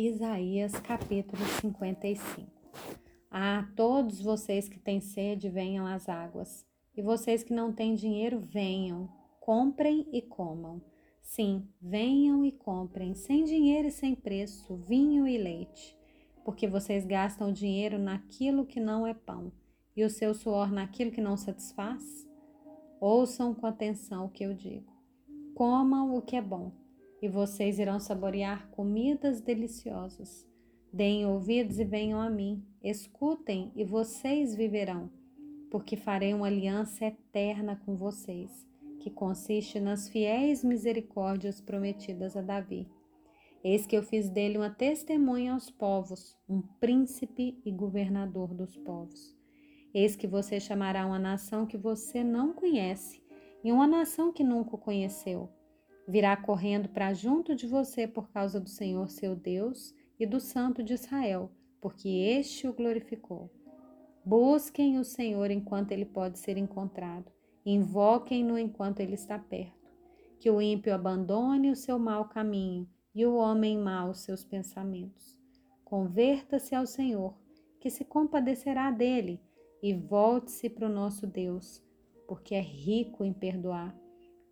Isaías capítulo 55 Ah, todos vocês que têm sede, venham às águas. E vocês que não têm dinheiro, venham, comprem e comam. Sim, venham e comprem, sem dinheiro e sem preço, vinho e leite, porque vocês gastam dinheiro naquilo que não é pão e o seu suor naquilo que não satisfaz? Ouçam com atenção o que eu digo. Comam o que é bom, e vocês irão saborear comidas deliciosas. Deem ouvidos e venham a mim. Escutem e vocês viverão, porque farei uma aliança eterna com vocês, que consiste nas fiéis misericórdias prometidas a Davi. Eis que eu fiz dele uma testemunha aos povos, um príncipe e governador dos povos. Eis que você chamará uma nação que você não conhece e uma nação que nunca conheceu. Virá correndo para junto de você por causa do Senhor seu Deus e do Santo de Israel, porque este o glorificou. Busquem o Senhor enquanto ele pode ser encontrado, invoquem-no enquanto ele está perto. Que o ímpio abandone o seu mau caminho e o homem mau seus pensamentos. Converta-se ao Senhor, que se compadecerá dele e volte-se para o nosso Deus, porque é rico em perdoar,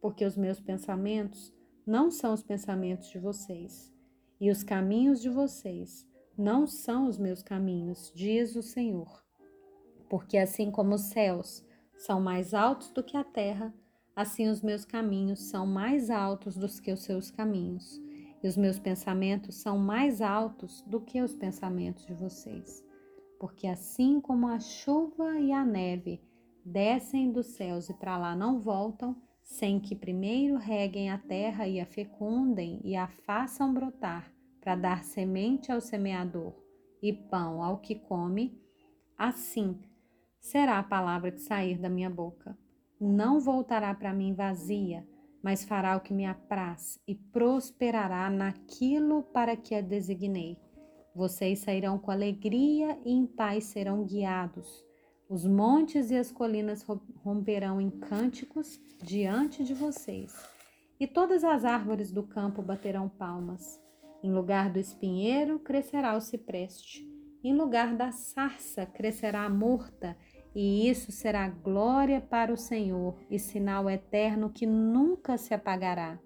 porque os meus pensamentos não são os pensamentos de vocês, e os caminhos de vocês não são os meus caminhos, diz o Senhor. Porque assim como os céus são mais altos do que a terra, assim os meus caminhos são mais altos do que os seus caminhos, e os meus pensamentos são mais altos do que os pensamentos de vocês. Porque assim como a chuva e a neve descem dos céus e para lá não voltam, sem que primeiro reguem a terra e a fecundem e a façam brotar, para dar semente ao semeador e pão ao que come, assim será a palavra que sair da minha boca. Não voltará para mim vazia, mas fará o que me apraz e prosperará naquilo para que a designei. Vocês sairão com alegria e em paz serão guiados. Os montes e as colinas romperão em cânticos diante de vocês, e todas as árvores do campo baterão palmas. Em lugar do espinheiro crescerá o cipreste, em lugar da sarça crescerá a murta, e isso será glória para o Senhor e sinal eterno que nunca se apagará.